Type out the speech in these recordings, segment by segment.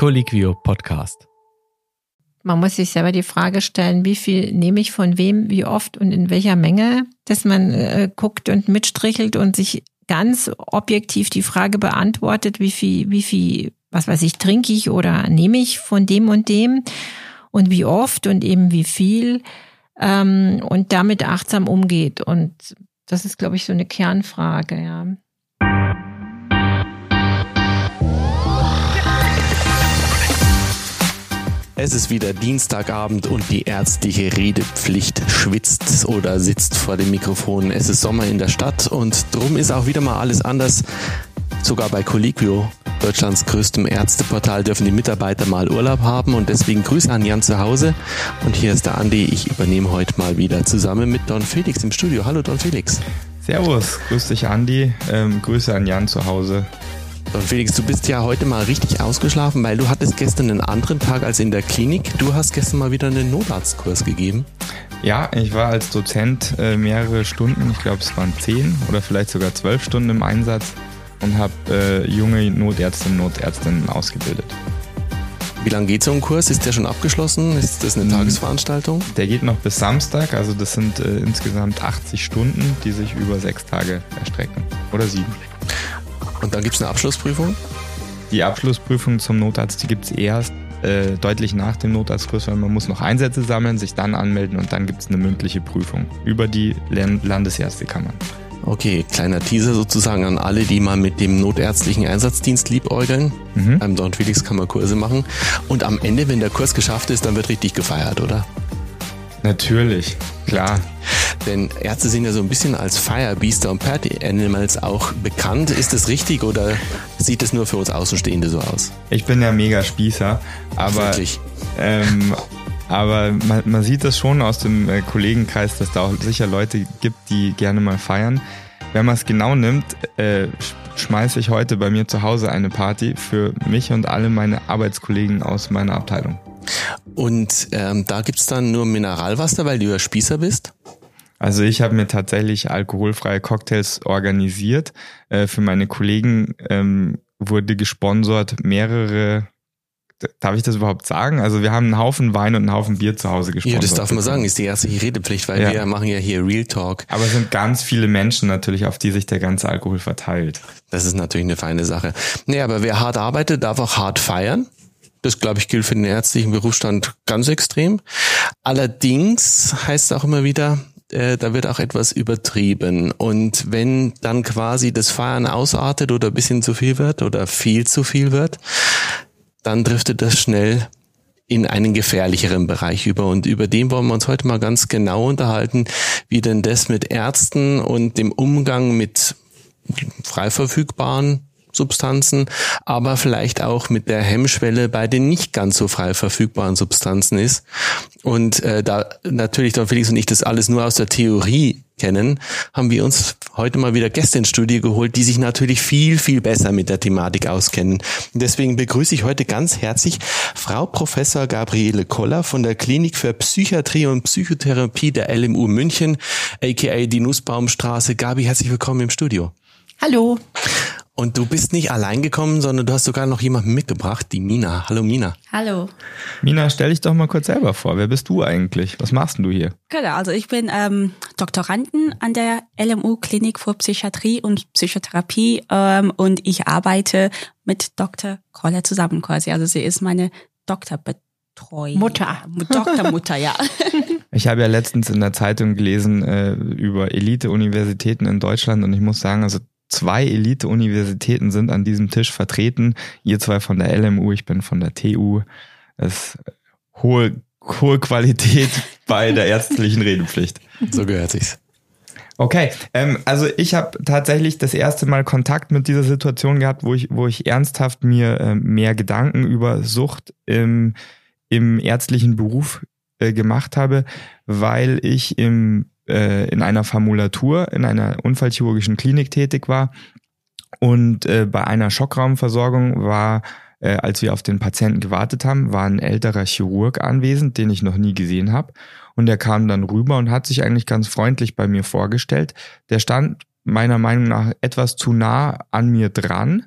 Colliquio Podcast. Man muss sich selber die Frage stellen, wie viel nehme ich von wem, wie oft und in welcher Menge, dass man äh, guckt und mitstrichelt und sich ganz objektiv die Frage beantwortet, wie viel, wie viel, was weiß ich, trinke ich oder nehme ich von dem und dem und wie oft und eben wie viel ähm, und damit achtsam umgeht. Und das ist, glaube ich, so eine Kernfrage, ja. Es ist wieder Dienstagabend und die ärztliche Redepflicht schwitzt oder sitzt vor dem Mikrofon. Es ist Sommer in der Stadt und drum ist auch wieder mal alles anders. Sogar bei Colliquio, Deutschlands größtem Ärzteportal, dürfen die Mitarbeiter mal Urlaub haben und deswegen Grüße an Jan zu Hause. Und hier ist der Andi. Ich übernehme heute mal wieder zusammen mit Don Felix im Studio. Hallo Don Felix. Servus, grüß dich Andi. Ähm, Grüße an Jan zu Hause. Felix, du bist ja heute mal richtig ausgeschlafen, weil du hattest gestern einen anderen Tag als in der Klinik. Du hast gestern mal wieder einen Notarztkurs gegeben. Ja, ich war als Dozent äh, mehrere Stunden, ich glaube es waren zehn oder vielleicht sogar zwölf Stunden im Einsatz und habe äh, junge Notärztinnen und Notärztinnen ausgebildet. Wie lange geht so ein Kurs? Ist der schon abgeschlossen? Ist das eine mhm. Tagesveranstaltung? Der geht noch bis Samstag, also das sind äh, insgesamt 80 Stunden, die sich über sechs Tage erstrecken. Oder sieben. Und dann gibt es eine Abschlussprüfung? Die Abschlussprüfung zum Notarzt, die gibt es erst äh, deutlich nach dem Notarztkurs, weil man muss noch Einsätze sammeln, sich dann anmelden und dann gibt es eine mündliche Prüfung über die Landesärztekammern. Okay, kleiner Teaser sozusagen an alle, die mal mit dem notärztlichen Einsatzdienst liebäugeln. Mhm. Beim Don Felix kann man Kurse machen. Und am Ende, wenn der Kurs geschafft ist, dann wird richtig gefeiert, oder? Natürlich, klar. Denn Ärzte sind ja so ein bisschen als Firebeaster und Party Animals auch bekannt. Ist das richtig oder sieht es nur für uns Außenstehende so aus? Ich bin ja mega Spießer, aber? Ähm, aber man, man, sieht das schon aus dem äh, Kollegenkreis, dass da auch sicher Leute gibt, die gerne mal feiern. Wenn man es genau nimmt, äh, schmeiße ich heute bei mir zu Hause eine Party für mich und alle meine Arbeitskollegen aus meiner Abteilung. Und ähm, da gibt's dann nur Mineralwasser, weil du ja Spießer bist? Also ich habe mir tatsächlich alkoholfreie Cocktails organisiert. Äh, für meine Kollegen ähm, wurde gesponsert mehrere Darf ich das überhaupt sagen? Also wir haben einen Haufen Wein und einen Haufen Bier zu Hause gesponsert. Ja, das darf man sagen, ist die erste Redepflicht, weil ja. wir machen ja hier Real Talk. Aber es sind ganz viele Menschen natürlich, auf die sich der ganze Alkohol verteilt. Das ist natürlich eine feine Sache. Nee, aber wer hart arbeitet, darf auch hart feiern. Das, glaube ich, gilt für den ärztlichen Berufsstand ganz extrem. Allerdings heißt es auch immer wieder, äh, da wird auch etwas übertrieben. Und wenn dann quasi das Feiern ausartet oder ein bisschen zu viel wird oder viel zu viel wird, dann driftet das schnell in einen gefährlicheren Bereich über. Und über den wollen wir uns heute mal ganz genau unterhalten, wie denn das mit Ärzten und dem Umgang mit frei verfügbaren Substanzen, aber vielleicht auch mit der Hemmschwelle bei den nicht ganz so frei verfügbaren Substanzen ist. Und äh, da natürlich Don Felix und ich das alles nur aus der Theorie kennen, haben wir uns heute mal wieder Gäste ins Studio geholt, die sich natürlich viel, viel besser mit der Thematik auskennen. Deswegen begrüße ich heute ganz herzlich Frau Professor Gabriele Koller von der Klinik für Psychiatrie und Psychotherapie der LMU München, aka die Nussbaumstraße. Gabi, herzlich willkommen im Studio. Hallo. Und du bist nicht allein gekommen, sondern du hast sogar noch jemanden mitgebracht, die Mina. Hallo Mina. Hallo. Mina, stell dich doch mal kurz selber vor. Wer bist du eigentlich? Was machst denn du hier? Genau, also ich bin ähm, Doktoranden an der LMU Klinik für Psychiatrie und Psychotherapie ähm, und ich arbeite mit Dr. Koller zusammen quasi. Also sie ist meine Doktorbetreuung. Mutter. Doktormutter, ja. Ich habe ja letztens in der Zeitung gelesen äh, über Elite-Universitäten in Deutschland und ich muss sagen, also zwei Elite-Universitäten sind an diesem Tisch vertreten. Ihr zwei von der LMU, ich bin von der TU. Es ist hohe, hohe Qualität bei der ärztlichen Redepflicht. So gehört sich's. Okay, ähm, also ich habe tatsächlich das erste Mal Kontakt mit dieser Situation gehabt, wo ich, wo ich ernsthaft mir äh, mehr Gedanken über Sucht im, im ärztlichen Beruf äh, gemacht habe, weil ich im äh, in einer Formulatur in einer unfallchirurgischen Klinik tätig war und äh, bei einer Schockraumversorgung war äh, als wir auf den Patienten gewartet haben, war ein älterer Chirurg anwesend, den ich noch nie gesehen habe. Und der kam dann rüber und hat sich eigentlich ganz freundlich bei mir vorgestellt. Der stand meiner Meinung nach etwas zu nah an mir dran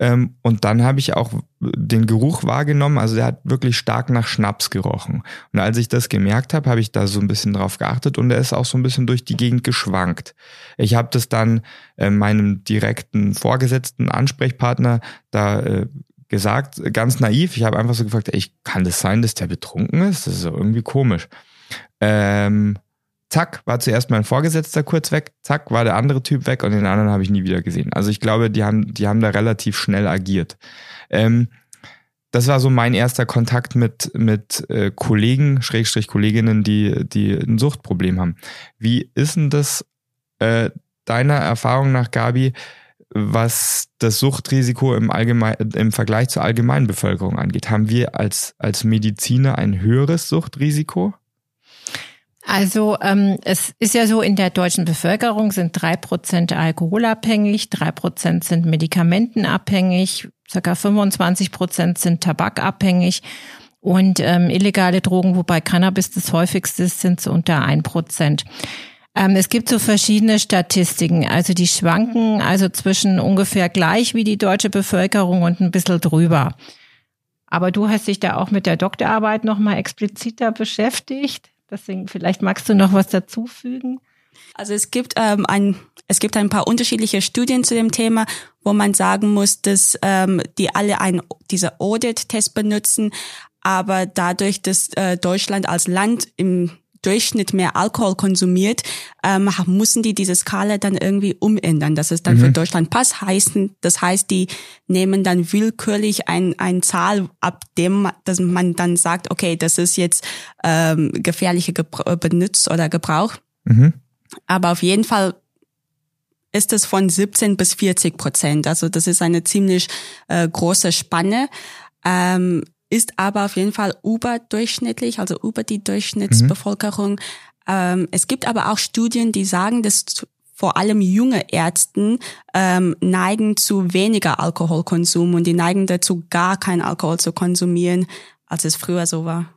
Ähm, und dann habe ich auch den Geruch wahrgenommen. Also der hat wirklich stark nach Schnaps gerochen. Und als ich das gemerkt habe, habe ich da so ein bisschen drauf geachtet und er ist auch so ein bisschen durch die Gegend geschwankt. Ich habe das dann äh, meinem direkten Vorgesetzten Ansprechpartner da äh, gesagt, ganz naiv. Ich habe einfach so gefragt, ey, kann das sein, dass der betrunken ist? Das ist irgendwie komisch. Ähm, zack, war zuerst mein Vorgesetzter kurz weg, zack, war der andere Typ weg und den anderen habe ich nie wieder gesehen. Also ich glaube, die haben, die haben da relativ schnell agiert. Ähm, das war so mein erster Kontakt mit, mit äh, Kollegen, Schrägstrich Kolleginnen, die, die ein Suchtproblem haben. Wie ist denn das äh, deiner Erfahrung nach, Gabi, was das Suchtrisiko im, Allgemein, im Vergleich zur allgemeinen Bevölkerung angeht? Haben wir als, als Mediziner ein höheres Suchtrisiko? Also ähm, es ist ja so, in der deutschen Bevölkerung sind drei Prozent alkoholabhängig, drei Prozent sind medikamentenabhängig, circa 25 Prozent sind tabakabhängig und ähm, illegale Drogen, wobei Cannabis das häufigste ist, sind so unter ein Prozent. Ähm, es gibt so verschiedene Statistiken, also die schwanken also zwischen ungefähr gleich wie die deutsche Bevölkerung und ein bisschen drüber. Aber du hast dich da auch mit der Doktorarbeit nochmal expliziter beschäftigt. Deswegen, vielleicht magst du noch was dazufügen? Also es gibt ähm, ein es gibt ein paar unterschiedliche Studien zu dem Thema, wo man sagen muss, dass ähm, die alle ein dieser Audit-Test benutzen, aber dadurch, dass äh, Deutschland als Land im Durchschnitt mehr Alkohol konsumiert, ähm, müssen die diese Skala dann irgendwie umändern, dass es dann mhm. für Deutschland passt. Heißen, das heißt, die nehmen dann willkürlich ein, ein Zahl, ab dem dass man dann sagt, okay, das ist jetzt ähm, gefährliche Gebr Benutz oder Gebrauch. Mhm. Aber auf jeden Fall ist es von 17 bis 40 Prozent. Also das ist eine ziemlich äh, große Spanne. Ähm, ist aber auf jeden Fall überdurchschnittlich, also über die Durchschnittsbevölkerung. Mhm. Ähm, es gibt aber auch Studien, die sagen, dass vor allem junge Ärzten ähm, neigen zu weniger Alkoholkonsum und die neigen dazu, gar kein Alkohol zu konsumieren, als es früher so war.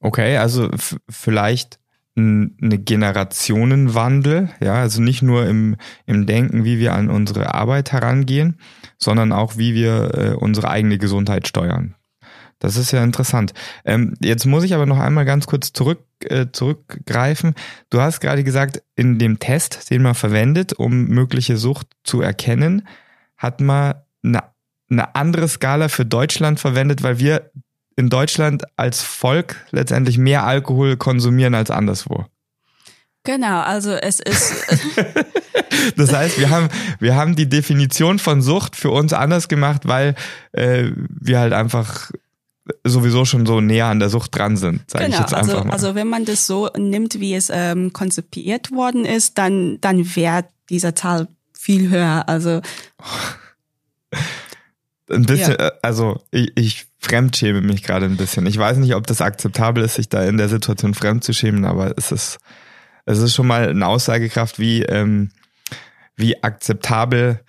Okay, also vielleicht eine Generationenwandel, ja, also nicht nur im, im Denken, wie wir an unsere Arbeit herangehen, sondern auch, wie wir äh, unsere eigene Gesundheit steuern. Das ist ja interessant. Ähm, jetzt muss ich aber noch einmal ganz kurz zurück, äh, zurückgreifen. Du hast gerade gesagt, in dem Test, den man verwendet, um mögliche Sucht zu erkennen, hat man eine, eine andere Skala für Deutschland verwendet, weil wir in Deutschland als Volk letztendlich mehr Alkohol konsumieren als anderswo. Genau, also es ist. das heißt, wir haben, wir haben die Definition von Sucht für uns anders gemacht, weil äh, wir halt einfach sowieso schon so näher an der Sucht dran sind, sage genau, ich jetzt einfach also, mal. Also wenn man das so nimmt, wie es ähm, konzipiert worden ist, dann, dann wäre dieser Zahl viel höher. Also ein bisschen, ja. Äh, also ich, ich fremdschäme mich gerade ein bisschen. Ich weiß nicht, ob das akzeptabel ist, sich da in der Situation fremd zu schämen, aber es ist, es ist schon mal eine Aussagekraft, wie, ähm, wie akzeptabel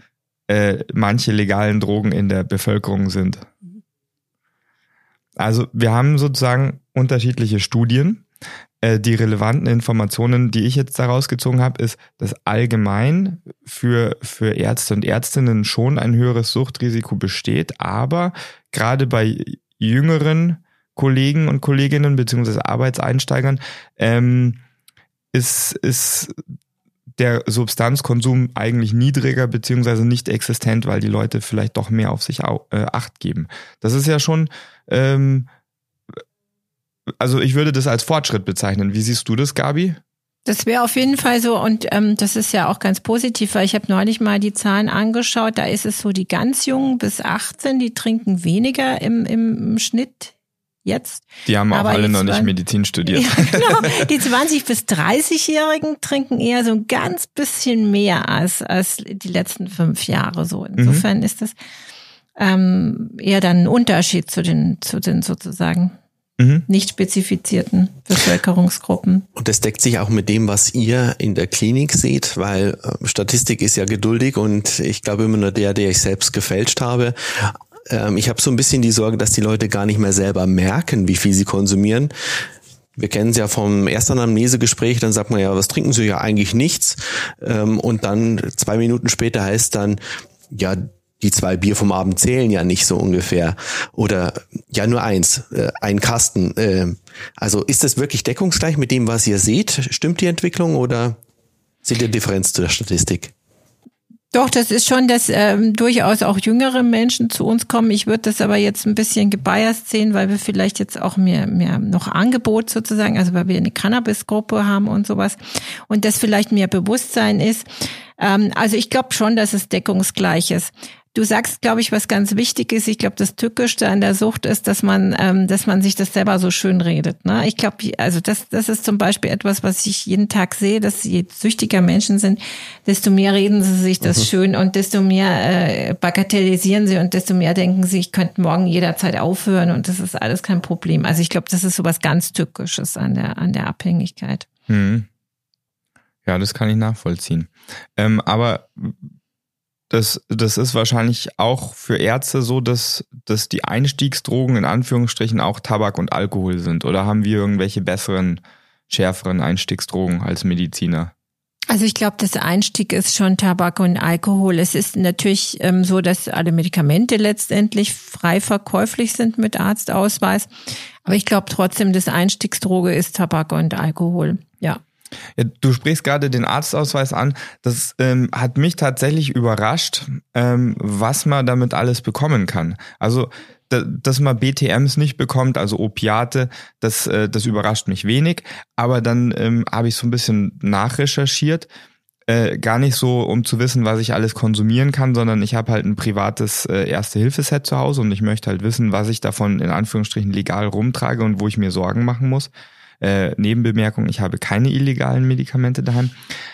äh, manche legalen Drogen in der Bevölkerung sind. Also wir haben sozusagen unterschiedliche Studien. Äh, die relevanten Informationen, die ich jetzt daraus gezogen habe, ist, dass allgemein für, für Ärzte und Ärztinnen schon ein höheres Suchtrisiko besteht, aber gerade bei jüngeren Kollegen und Kolleginnen beziehungsweise Arbeitseinsteigern ähm, ist, ist der Substanzkonsum eigentlich niedriger beziehungsweise nicht existent, weil die Leute vielleicht doch mehr auf sich äh, acht geben. Das ist ja schon, ähm, also ich würde das als Fortschritt bezeichnen. Wie siehst du das, Gabi? Das wäre auf jeden Fall so und ähm, das ist ja auch ganz positiv, weil ich habe neulich mal die Zahlen angeschaut. Da ist es so, die ganz Jungen bis 18, die trinken weniger im, im Schnitt jetzt. Die haben auch Aber alle noch nicht Medizin studiert. Ja, genau. Die 20 bis 30-Jährigen trinken eher so ein ganz bisschen mehr als, als die letzten fünf Jahre so. Insofern mhm. ist das ähm, eher dann ein Unterschied zu den, zu den sozusagen mhm. nicht spezifizierten Bevölkerungsgruppen. Und das deckt sich auch mit dem, was ihr in der Klinik seht, weil äh, Statistik ist ja geduldig und ich glaube immer nur der, der ich selbst gefälscht habe. Ähm, ich habe so ein bisschen die Sorge, dass die Leute gar nicht mehr selber merken, wie viel sie konsumieren. Wir kennen es ja vom ersten Anamnesegespräch, dann sagt man ja, was trinken Sie ja eigentlich nichts. Ähm, und dann zwei Minuten später heißt dann, ja, die zwei Bier vom Abend zählen ja nicht so ungefähr. Oder ja, nur eins, äh, ein Kasten. Äh, also ist das wirklich deckungsgleich mit dem, was ihr seht? Stimmt die Entwicklung oder seht ihr Differenz zu der Statistik? Doch, das ist schon, dass ähm, durchaus auch jüngere Menschen zu uns kommen. Ich würde das aber jetzt ein bisschen gebiased sehen, weil wir vielleicht jetzt auch mehr, mehr noch Angebot sozusagen, also weil wir eine Cannabis-Gruppe haben und sowas und das vielleicht mehr Bewusstsein ist. Ähm, also ich glaube schon, dass es deckungsgleich ist. Du sagst, glaube ich, was ganz wichtig ist. Ich glaube, das Tückischste an der Sucht ist, dass man, ähm, dass man sich das selber so schön redet. Ne? Ich glaube, also das, das ist zum Beispiel etwas, was ich jeden Tag sehe, dass je süchtiger Menschen sind, desto mehr reden sie sich das mhm. schön und desto mehr äh, bagatellisieren sie und desto mehr denken sie, ich könnte morgen jederzeit aufhören und das ist alles kein Problem. Also ich glaube, das ist so was ganz Tückisches an der an der Abhängigkeit. Mhm. Ja, das kann ich nachvollziehen. Ähm, aber das, das ist wahrscheinlich auch für Ärzte so, dass, dass die Einstiegsdrogen in Anführungsstrichen auch Tabak und Alkohol sind. Oder haben wir irgendwelche besseren, schärferen Einstiegsdrogen als Mediziner? Also ich glaube, das Einstieg ist schon Tabak und Alkohol. Es ist natürlich ähm, so, dass alle Medikamente letztendlich frei verkäuflich sind mit Arztausweis. Aber ich glaube trotzdem, das Einstiegsdroge ist Tabak und Alkohol. Ja. Ja, du sprichst gerade den Arztausweis an. Das ähm, hat mich tatsächlich überrascht, ähm, was man damit alles bekommen kann. Also dass man BTMs nicht bekommt, also Opiate, das, äh, das überrascht mich wenig. Aber dann ähm, habe ich so ein bisschen nachrecherchiert. Äh, gar nicht so, um zu wissen, was ich alles konsumieren kann, sondern ich habe halt ein privates äh, Erste-Hilfe-Set zu Hause und ich möchte halt wissen, was ich davon in Anführungsstrichen legal rumtrage und wo ich mir Sorgen machen muss. Äh, Nebenbemerkung, ich habe keine illegalen Medikamente daheim.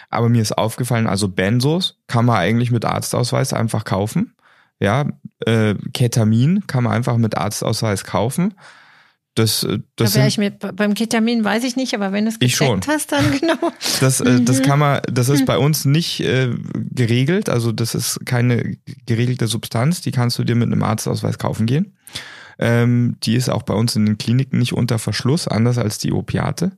Aber mir ist aufgefallen, also Benzos kann man eigentlich mit Arztausweis einfach kaufen. Ja, äh, Ketamin kann man einfach mit Arztausweis kaufen. Das, äh, das da ich mit, beim Ketamin weiß ich nicht, aber wenn du es gecheckt hast, dann genau. Das, äh, das kann man, das ist bei uns nicht äh, geregelt, also das ist keine geregelte Substanz, die kannst du dir mit einem Arztausweis kaufen gehen. Ähm, die ist auch bei uns in den Kliniken nicht unter Verschluss, anders als die Opiate.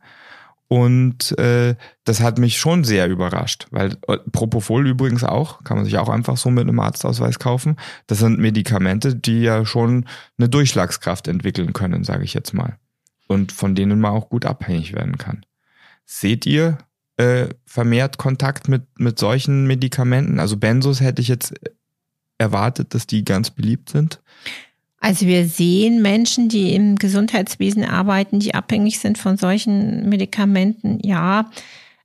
Und äh, das hat mich schon sehr überrascht, weil äh, Propofol übrigens auch, kann man sich auch einfach so mit einem Arztausweis kaufen. Das sind Medikamente, die ja schon eine Durchschlagskraft entwickeln können, sage ich jetzt mal. Und von denen man auch gut abhängig werden kann. Seht ihr äh, vermehrt Kontakt mit, mit solchen Medikamenten? Also Benzos hätte ich jetzt erwartet, dass die ganz beliebt sind. Also wir sehen Menschen, die im Gesundheitswesen arbeiten, die abhängig sind von solchen Medikamenten. Ja,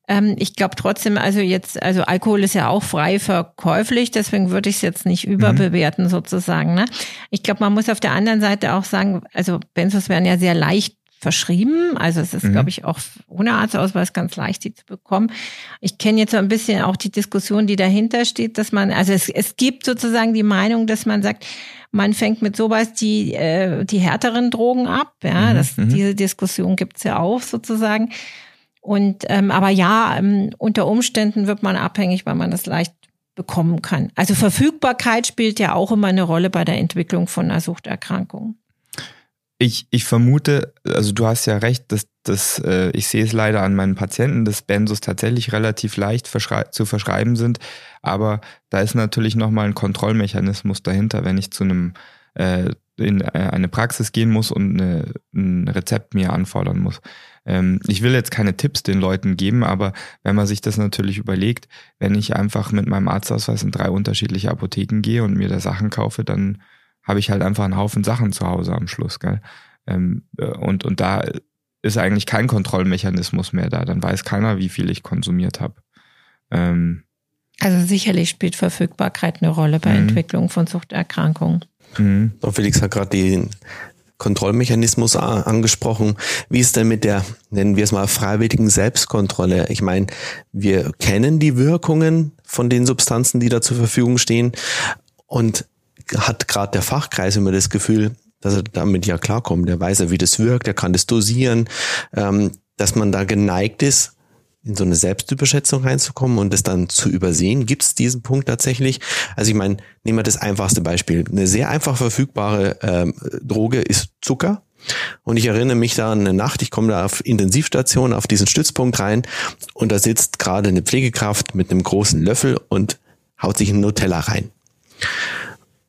ähm, ich glaube trotzdem, also jetzt, also Alkohol ist ja auch frei verkäuflich, deswegen würde ich es jetzt nicht überbewerten mhm. sozusagen. Ne? Ich glaube, man muss auf der anderen Seite auch sagen, also Benzos werden ja sehr leicht verschrieben. Also es ist, mhm. glaube ich, auch ohne Arztausweis ganz leicht, die zu bekommen. Ich kenne jetzt so ein bisschen auch die Diskussion, die dahinter steht, dass man, also es, es gibt sozusagen die Meinung, dass man sagt, man fängt mit sowas die, äh, die härteren Drogen ab. Ja, mhm, das, mhm. diese Diskussion gibt's ja auch sozusagen. Und ähm, aber ja, ähm, unter Umständen wird man abhängig, weil man das leicht bekommen kann. Also Verfügbarkeit spielt ja auch immer eine Rolle bei der Entwicklung von einer Suchterkrankung. Ich, ich vermute, also du hast ja recht, dass, dass äh, ich sehe es leider an meinen Patienten, dass Benzos tatsächlich relativ leicht verschrei zu verschreiben sind. Aber da ist natürlich nochmal ein Kontrollmechanismus dahinter, wenn ich zu einem äh, in äh, eine Praxis gehen muss und eine, ein Rezept mir anfordern muss. Ähm, ich will jetzt keine Tipps den Leuten geben, aber wenn man sich das natürlich überlegt, wenn ich einfach mit meinem Arztausweis in drei unterschiedliche Apotheken gehe und mir da Sachen kaufe, dann habe ich halt einfach einen Haufen Sachen zu Hause am Schluss, gell? Ähm, äh, und, und da ist eigentlich kein Kontrollmechanismus mehr da. Dann weiß keiner, wie viel ich konsumiert habe. Ähm, also sicherlich spielt Verfügbarkeit eine Rolle bei mhm. Entwicklung von Suchterkrankungen. Mhm. Felix hat gerade den Kontrollmechanismus angesprochen. Wie ist denn mit der, nennen wir es mal, freiwilligen Selbstkontrolle? Ich meine, wir kennen die Wirkungen von den Substanzen, die da zur Verfügung stehen. Und hat gerade der Fachkreis immer das Gefühl, dass er damit ja klarkommt. Der weiß ja, wie das wirkt, er kann das dosieren, ähm, dass man da geneigt ist, in so eine Selbstüberschätzung reinzukommen und das dann zu übersehen. Gibt es diesen Punkt tatsächlich? Also ich meine, nehmen wir das einfachste Beispiel. Eine sehr einfach verfügbare ähm, Droge ist Zucker. Und ich erinnere mich da an eine Nacht, ich komme da auf Intensivstation, auf diesen Stützpunkt rein und da sitzt gerade eine Pflegekraft mit einem großen Löffel und haut sich ein Nutella rein.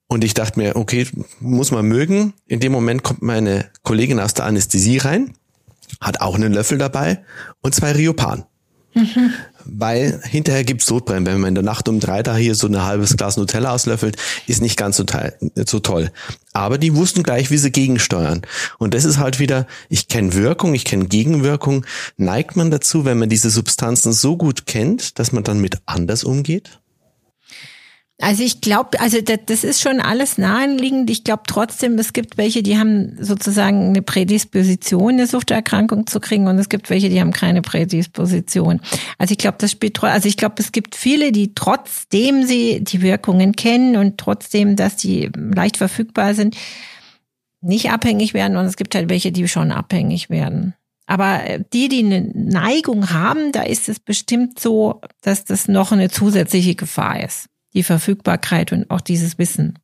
Und ich dachte mir, okay, muss man mögen. In dem Moment kommt meine Kollegin aus der Anästhesie rein, hat auch einen Löffel dabei und zwei Riopan. Mhm. Weil hinterher gibt's Sodbrennen. Wenn man in der Nacht um drei da hier so ein halbes Glas Nutella auslöffelt, ist nicht ganz so, teil, so toll. Aber die wussten gleich, wie sie gegensteuern. Und das ist halt wieder, ich kenne Wirkung, ich kenne Gegenwirkung. Neigt man dazu, wenn man diese Substanzen so gut kennt, dass man dann mit anders umgeht? Also ich glaube, also das, ist schon alles naheliegend. Ich glaube trotzdem, es gibt welche, die haben sozusagen eine Prädisposition, eine Suchterkrankung zu kriegen, und es gibt welche, die haben keine Prädisposition. Also ich glaube, das spielt, also ich glaube, es gibt viele, die trotzdem sie die Wirkungen kennen und trotzdem, dass die leicht verfügbar sind, nicht abhängig werden. Und es gibt halt welche, die schon abhängig werden. Aber die, die eine Neigung haben, da ist es bestimmt so, dass das noch eine zusätzliche Gefahr ist die Verfügbarkeit und auch dieses Wissen.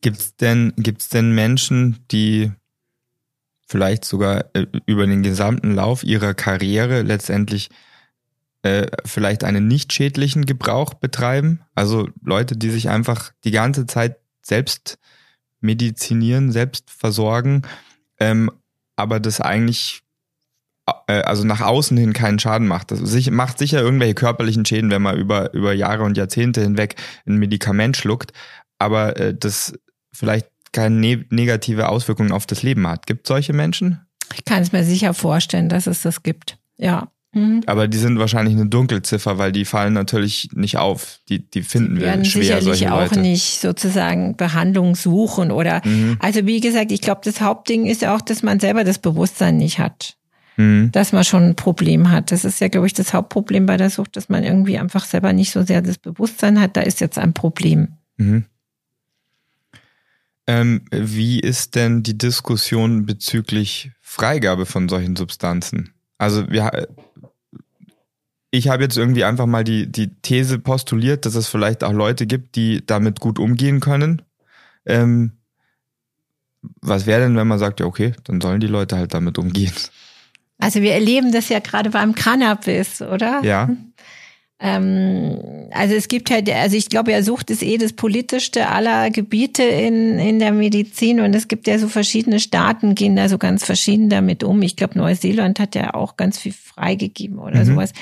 Gibt's denn, gibt's denn Menschen, die vielleicht sogar äh, über den gesamten Lauf ihrer Karriere letztendlich äh, vielleicht einen nicht schädlichen Gebrauch betreiben? Also Leute, die sich einfach die ganze Zeit selbst medizinieren, selbst versorgen, ähm, aber das eigentlich also nach außen hin keinen Schaden macht. Das macht sicher irgendwelche körperlichen Schäden, wenn man über, über Jahre und Jahrzehnte hinweg ein Medikament schluckt, aber äh, das vielleicht keine ne negative Auswirkungen auf das Leben hat. Gibt solche Menschen? Ich kann es mir sicher vorstellen, dass es das gibt. Ja. Mhm. Aber die sind wahrscheinlich eine Dunkelziffer, weil die fallen natürlich nicht auf. Die, die finden wir schwer. Sicherlich auch Leute. nicht sozusagen Behandlung suchen oder. Mhm. Also wie gesagt, ich glaube, das Hauptding ist ja auch, dass man selber das Bewusstsein nicht hat mhm. dass man schon ein Problem hat. Das ist ja, glaube ich, das Hauptproblem bei der Sucht, dass man irgendwie einfach selber nicht so sehr das Bewusstsein hat, da ist jetzt ein Problem. Mhm. Ähm, wie ist denn die Diskussion bezüglich Freigabe von solchen Substanzen? Also wir, ich habe jetzt irgendwie einfach mal die, die These postuliert, dass es vielleicht auch Leute gibt, die damit gut umgehen können. Ähm, was wäre denn, wenn man sagt, ja, okay, dann sollen die Leute halt damit umgehen? Also wir erleben das ja gerade beim Cannabis, oder? Ja. Ähm, also es gibt halt, also ich glaube ja, Sucht ist eh das politischste aller Gebiete in, in der Medizin und es gibt ja so verschiedene Staaten, gehen da so ganz verschieden damit um. Ich glaube, Neuseeland hat ja auch ganz viel freigegeben oder mhm. sowas.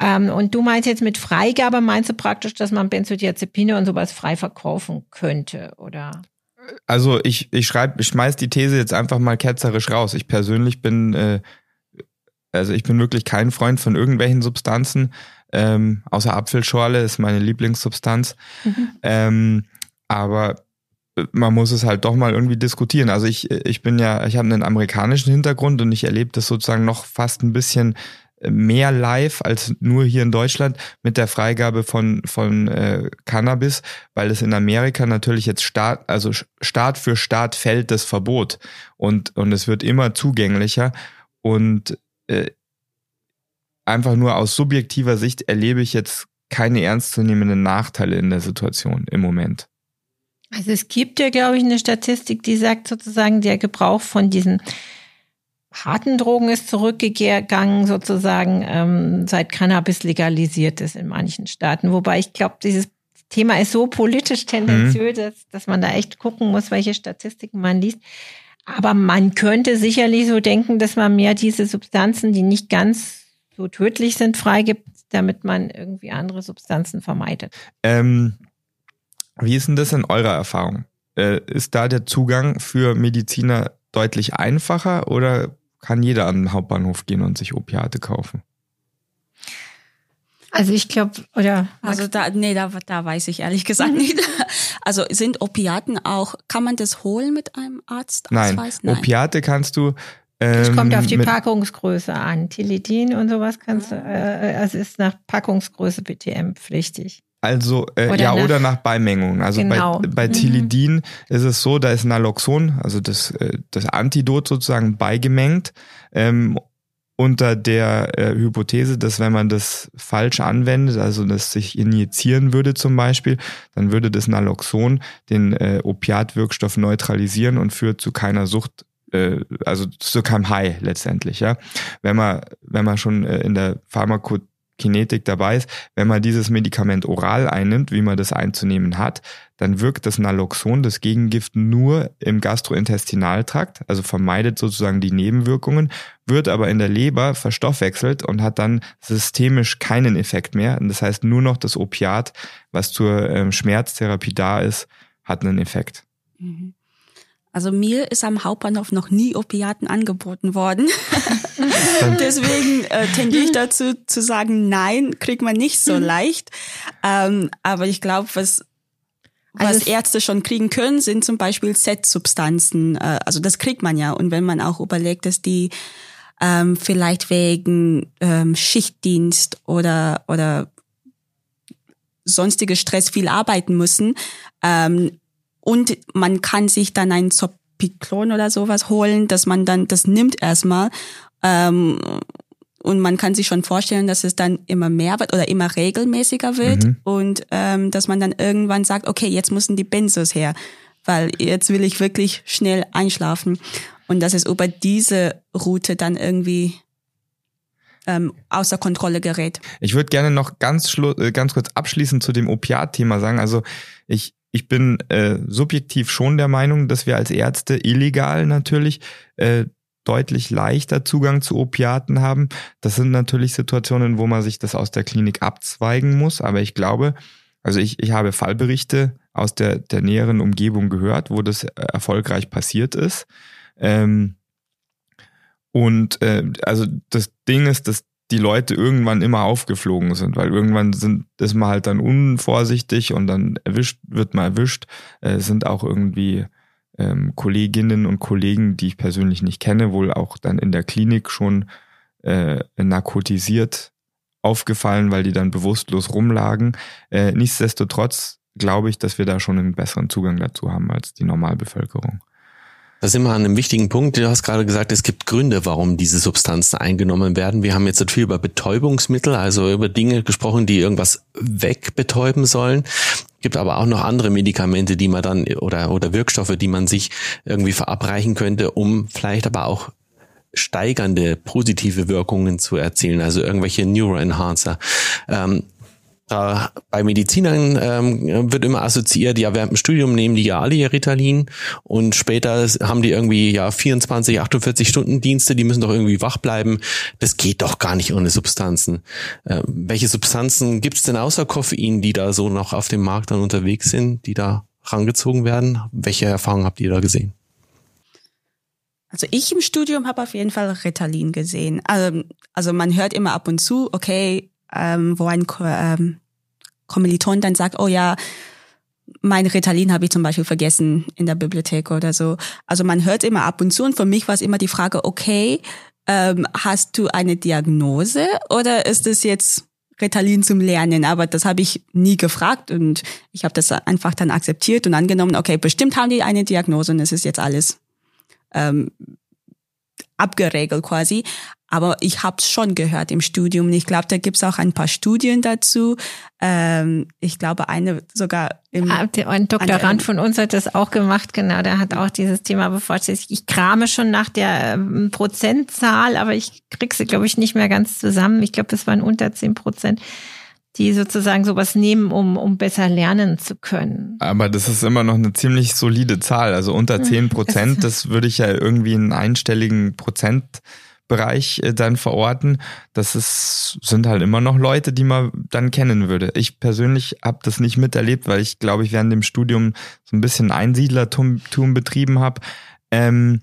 Ähm, und du meinst jetzt mit Freigabe, meinst du praktisch, dass man Benzodiazepine und sowas frei verkaufen könnte, oder? Also ich, ich schreibe, ich schmeiß die These jetzt einfach mal ketzerisch raus. Ich persönlich bin, äh, also ich bin wirklich kein Freund von irgendwelchen Substanzen, ähm, außer Apfelschorle ist meine Lieblingssubstanz. Mhm. Ähm, aber man muss es halt doch mal irgendwie diskutieren. Also ich, ich bin ja, ich habe einen amerikanischen Hintergrund und ich erlebe das sozusagen noch fast ein bisschen mehr live als nur hier in Deutschland mit der Freigabe von, von äh, Cannabis, weil es in Amerika natürlich jetzt Staat, also Staat für Staat fällt das Verbot und, und es wird immer zugänglicher und äh, einfach nur aus subjektiver Sicht erlebe ich jetzt keine ernstzunehmenden Nachteile in der Situation im Moment. Also es gibt ja, glaube ich, eine Statistik, die sagt sozusagen, der Gebrauch von diesen harten Drogen ist zurückgegangen, sozusagen, ähm, seit Cannabis legalisiert ist in manchen Staaten. Wobei ich glaube, dieses Thema ist so politisch tendenziös, mhm. dass, dass man da echt gucken muss, welche Statistiken man liest. Aber man könnte sicherlich so denken, dass man mehr diese Substanzen, die nicht ganz so tödlich sind, freigibt, damit man irgendwie andere Substanzen vermeidet. Ähm, wie ist denn das in eurer Erfahrung? Äh, ist da der Zugang für Mediziner deutlich einfacher oder kann jeder an den Hauptbahnhof gehen und sich Opiate kaufen. Also ich glaube, oder also da nee, da, da weiß ich ehrlich gesagt mhm. nicht. Also sind Opiaten auch, kann man das holen mit einem Arzt? Nein, Nein. Opiate kannst du es kommt auf die ähm, Packungsgröße an. Tilidin und sowas kannst du, äh, äh, es ist nach Packungsgröße BTM pflichtig. Also äh, oder ja nach, oder nach Beimengung. Also genau. bei, bei mhm. Tilidin ist es so, da ist Naloxon, also das äh, das Antidot sozusagen beigemengt ähm, unter der äh, Hypothese, dass wenn man das falsch anwendet, also das sich injizieren würde zum Beispiel, dann würde das Naloxon den äh, Opiatwirkstoff neutralisieren und führt zu keiner Sucht äh, also zu keinem High letztendlich, ja. Wenn man, wenn man schon äh, in der Pharmako Kinetik dabei ist, wenn man dieses Medikament oral einnimmt, wie man das einzunehmen hat, dann wirkt das Naloxon, das Gegengift, nur im Gastrointestinaltrakt, also vermeidet sozusagen die Nebenwirkungen, wird aber in der Leber verstoffwechselt und hat dann systemisch keinen Effekt mehr. Das heißt, nur noch das Opiat, was zur ähm, Schmerztherapie da ist, hat einen Effekt. Mhm. Also mir ist am Hauptbahnhof noch nie Opiaten angeboten worden. Deswegen äh, tendiere ich dazu zu sagen, nein, kriegt man nicht so leicht. Ähm, aber ich glaube, was was also Ärzte schon kriegen können, sind zum Beispiel Z-Substanzen. Äh, also das kriegt man ja. Und wenn man auch überlegt, dass die ähm, vielleicht wegen ähm, Schichtdienst oder oder sonstige Stress viel arbeiten müssen, ähm, und man kann sich dann ein Zopiklon oder sowas holen, dass man dann das nimmt erstmal. Ähm, und man kann sich schon vorstellen, dass es dann immer mehr wird oder immer regelmäßiger wird mhm. und ähm, dass man dann irgendwann sagt, okay, jetzt müssen die Benzos her, weil jetzt will ich wirklich schnell einschlafen. Und dass es über diese Route dann irgendwie ähm, außer Kontrolle gerät. Ich würde gerne noch ganz, äh, ganz kurz abschließend zu dem Opiat-Thema sagen. Also ich ich bin äh, subjektiv schon der Meinung, dass wir als Ärzte illegal natürlich äh, deutlich leichter Zugang zu Opiaten haben. Das sind natürlich Situationen, wo man sich das aus der Klinik abzweigen muss. Aber ich glaube, also ich, ich habe Fallberichte aus der, der näheren Umgebung gehört, wo das erfolgreich passiert ist. Ähm, und äh, also das Ding ist, dass die Leute irgendwann immer aufgeflogen sind, weil irgendwann sind, ist man halt dann unvorsichtig und dann erwischt, wird man erwischt. äh, sind auch irgendwie ähm, Kolleginnen und Kollegen, die ich persönlich nicht kenne, wohl auch dann in der Klinik schon äh, narkotisiert aufgefallen, weil die dann bewusstlos rumlagen. Äh, nichtsdestotrotz glaube ich, dass wir da schon einen besseren Zugang dazu haben als die Normalbevölkerung. Da sind wir an einem wichtigen Punkt. Du hast gerade gesagt, es gibt Gründe, warum diese Substanzen eingenommen werden. Wir haben jetzt viel über Betäubungsmittel, also über Dinge gesprochen, die irgendwas wegbetäuben sollen. Es gibt aber auch noch andere Medikamente, die man dann oder, oder Wirkstoffe, die man sich irgendwie verabreichen könnte, um vielleicht aber auch steigernde positive Wirkungen zu erzielen, also irgendwelche Neuroenhancer. Ähm, äh, bei Medizinern ähm, wird immer assoziiert, ja, während dem Studium nehmen die ja alle ihr Ritalin und später haben die irgendwie ja 24, 48 Stunden Dienste, die müssen doch irgendwie wach bleiben. Das geht doch gar nicht ohne Substanzen. Äh, welche Substanzen gibt's denn außer Koffein, die da so noch auf dem Markt dann unterwegs sind, die da rangezogen werden? Welche Erfahrungen habt ihr da gesehen? Also ich im Studium habe auf jeden Fall Ritalin gesehen. Also, also man hört immer ab und zu, okay, ähm, wo ein ähm, Kommiliton dann sagt, oh ja, mein Ritalin habe ich zum Beispiel vergessen in der Bibliothek oder so. Also man hört immer ab und zu und für mich war es immer die Frage, okay, ähm, hast du eine Diagnose oder ist es jetzt Ritalin zum Lernen? Aber das habe ich nie gefragt und ich habe das einfach dann akzeptiert und angenommen, okay, bestimmt haben die eine Diagnose und es ist jetzt alles ähm, abgeregelt quasi. Aber ich habe es schon gehört im Studium. Ich glaube, da gibt's auch ein paar Studien dazu. Ähm, ich glaube, eine sogar im ah, Ein Doktorand von uns hat das auch gemacht, genau. Der hat auch dieses Thema beforscht. Ich krame schon nach der ähm, Prozentzahl, aber ich krieg sie, glaube ich, nicht mehr ganz zusammen. Ich glaube, es waren unter zehn Prozent die sozusagen sowas nehmen, um, um besser lernen zu können. Aber das ist immer noch eine ziemlich solide Zahl. Also unter zehn Prozent, das würde ich ja irgendwie in einstelligen Prozent Bereich äh, dann verorten. Das ist, sind halt immer noch Leute, die man dann kennen würde. Ich persönlich habe das nicht miterlebt, weil ich glaube, ich während dem Studium so ein bisschen Einsiedlertum betrieben habe. Ähm,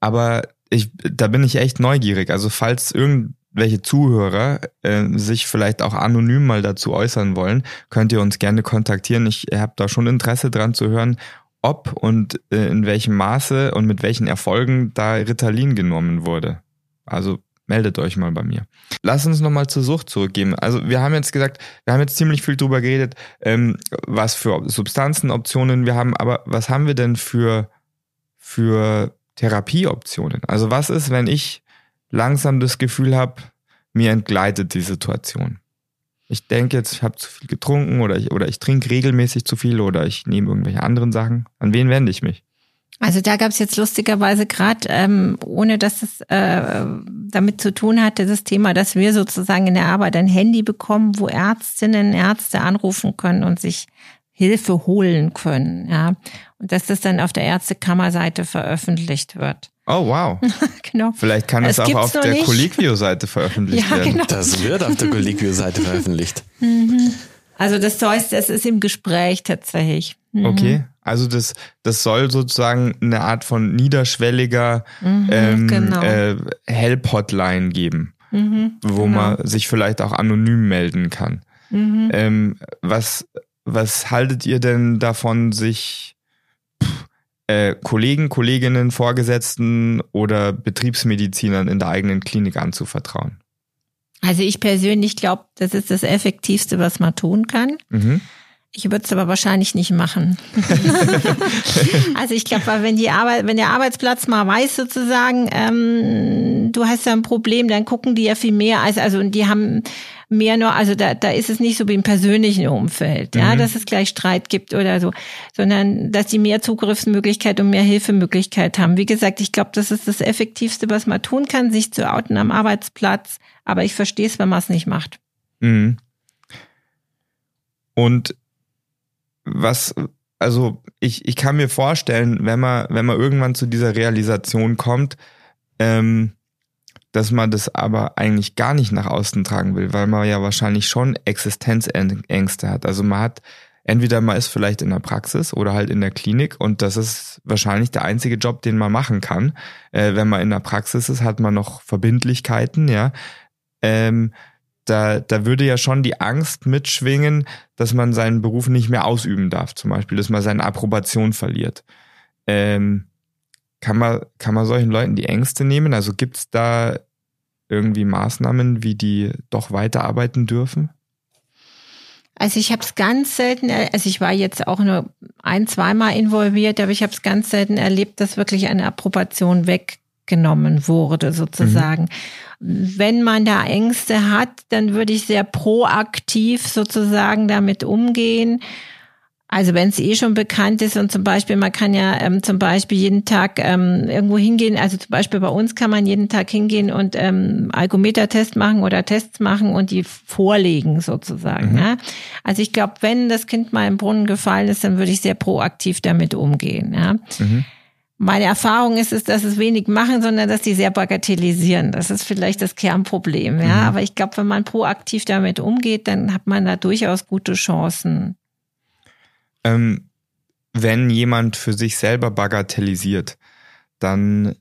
aber ich, da bin ich echt neugierig. Also falls irgendwelche Zuhörer äh, sich vielleicht auch anonym mal dazu äußern wollen, könnt ihr uns gerne kontaktieren. Ich habe da schon Interesse dran zu hören, ob und äh, in welchem Maße und mit welchen Erfolgen da Ritalin genommen wurde. Also meldet euch mal bei mir. Lass uns nochmal zur Sucht zurückgehen. Also wir haben jetzt gesagt, wir haben jetzt ziemlich viel drüber geredet, ähm, was für Substanzenoptionen wir haben, aber was haben wir denn für, für Therapieoptionen? Also was ist, wenn ich langsam das Gefühl habe, mir entgleitet die Situation? Ich denke jetzt, ich habe zu viel getrunken oder ich, oder ich trinke regelmäßig zu viel oder ich nehme irgendwelche anderen Sachen. An wen wende ich mich? Also da gab es jetzt lustigerweise gerade, ähm, ohne dass es äh, damit zu tun hatte, das Thema, dass wir sozusagen in der Arbeit ein Handy bekommen, wo Ärztinnen, Ärzte anrufen können und sich Hilfe holen können, ja. Und dass das dann auf der Ärztekammerseite veröffentlicht wird. Oh, wow. genau. Vielleicht kann es Das auch auf der. Colliquio-Seite veröffentlicht Ja, werden. genau. Das wird auf der Colliquio-Seite veröffentlicht. Also das heißt, das ist im Gespräch tatsächlich. Mhm. Okay, also das, das soll sozusagen eine Art von niederschwelliger Mhm, ähm, genau. äh, Help-Hotline geben, Mhm, wo man sich vielleicht auch anonym melden kann. mhm. Ähm, was, was haltet ihr denn davon, sich pff, äh, Kollegen, Kolleginnen, Vorgesetzten oder Betriebsmedizinern in der eigenen Klinik anzuvertrauen? Also ich persönlich glaube, das ist das Effektivste, was man tun kann. Mhm. Ich würde es aber wahrscheinlich nicht machen. also ich glaube, wenn die Arbeit, wenn der Arbeitsplatz mal weiß sozusagen, ähm, du hast ja ein Problem, dann gucken die ja viel mehr als, also und die haben mehr nur, also da, da ist es nicht so wie im persönlichen Umfeld, ja, Mhm. dass es gleich Streit gibt oder so, sondern dass die mehr Zugriffsmöglichkeit und mehr Hilfemöglichkeit haben. Wie gesagt, ich glaube, das ist das Effektivste, was man tun kann, sich zu outen am Arbeitsplatz. Aber ich verstehe es, wenn man es nicht macht. Mhm. Und was, also ich, ich kann mir vorstellen, wenn man, wenn man irgendwann zu dieser Realisation kommt, ähm, dass man das aber eigentlich gar nicht nach außen tragen will, weil man ja wahrscheinlich schon Existenzängste hat. Also man hat, entweder man ist vielleicht in der Praxis oder halt in der Klinik und das ist wahrscheinlich der einzige Job, den man machen kann. Äh, wenn man in der Praxis ist, hat man noch Verbindlichkeiten, ja. Ähm, da, da würde ja schon die Angst mitschwingen, dass man seinen Beruf nicht mehr ausüben darf, zum Beispiel, dass man seine Approbation verliert. Ähm, kann, man, kann man solchen Leuten die Ängste nehmen? Also gibt es da irgendwie Maßnahmen, wie die doch weiterarbeiten dürfen? Also ich habe es ganz selten, also ich war jetzt auch nur ein, zweimal involviert, aber ich habe es ganz selten erlebt, dass wirklich eine Approbation weggenommen wurde, sozusagen. Wenn man da Ängste hat, dann würde ich sehr proaktiv sozusagen damit umgehen. Also wenn es eh schon bekannt ist und zum Beispiel, man kann ja ähm, zum Beispiel jeden Tag ähm, irgendwo hingehen, also zum Beispiel bei uns kann man jeden Tag hingehen und ähm, Alkometertest machen oder Tests machen und die vorlegen sozusagen. Mhm. Ja? Also ich glaube, wenn das Kind mal im Brunnen gefallen ist, dann würde ich sehr proaktiv damit umgehen. Ja? Mhm. Meine Erfahrung ist es, dass es wenig machen, sondern dass die sehr bagatellisieren. Das ist vielleicht das Kernproblem. Ja, Mhm. aber ich glaube, wenn man proaktiv damit umgeht, dann hat man da durchaus gute Chancen. Ähm, wenn jemand für sich selber bagatellisiert, dann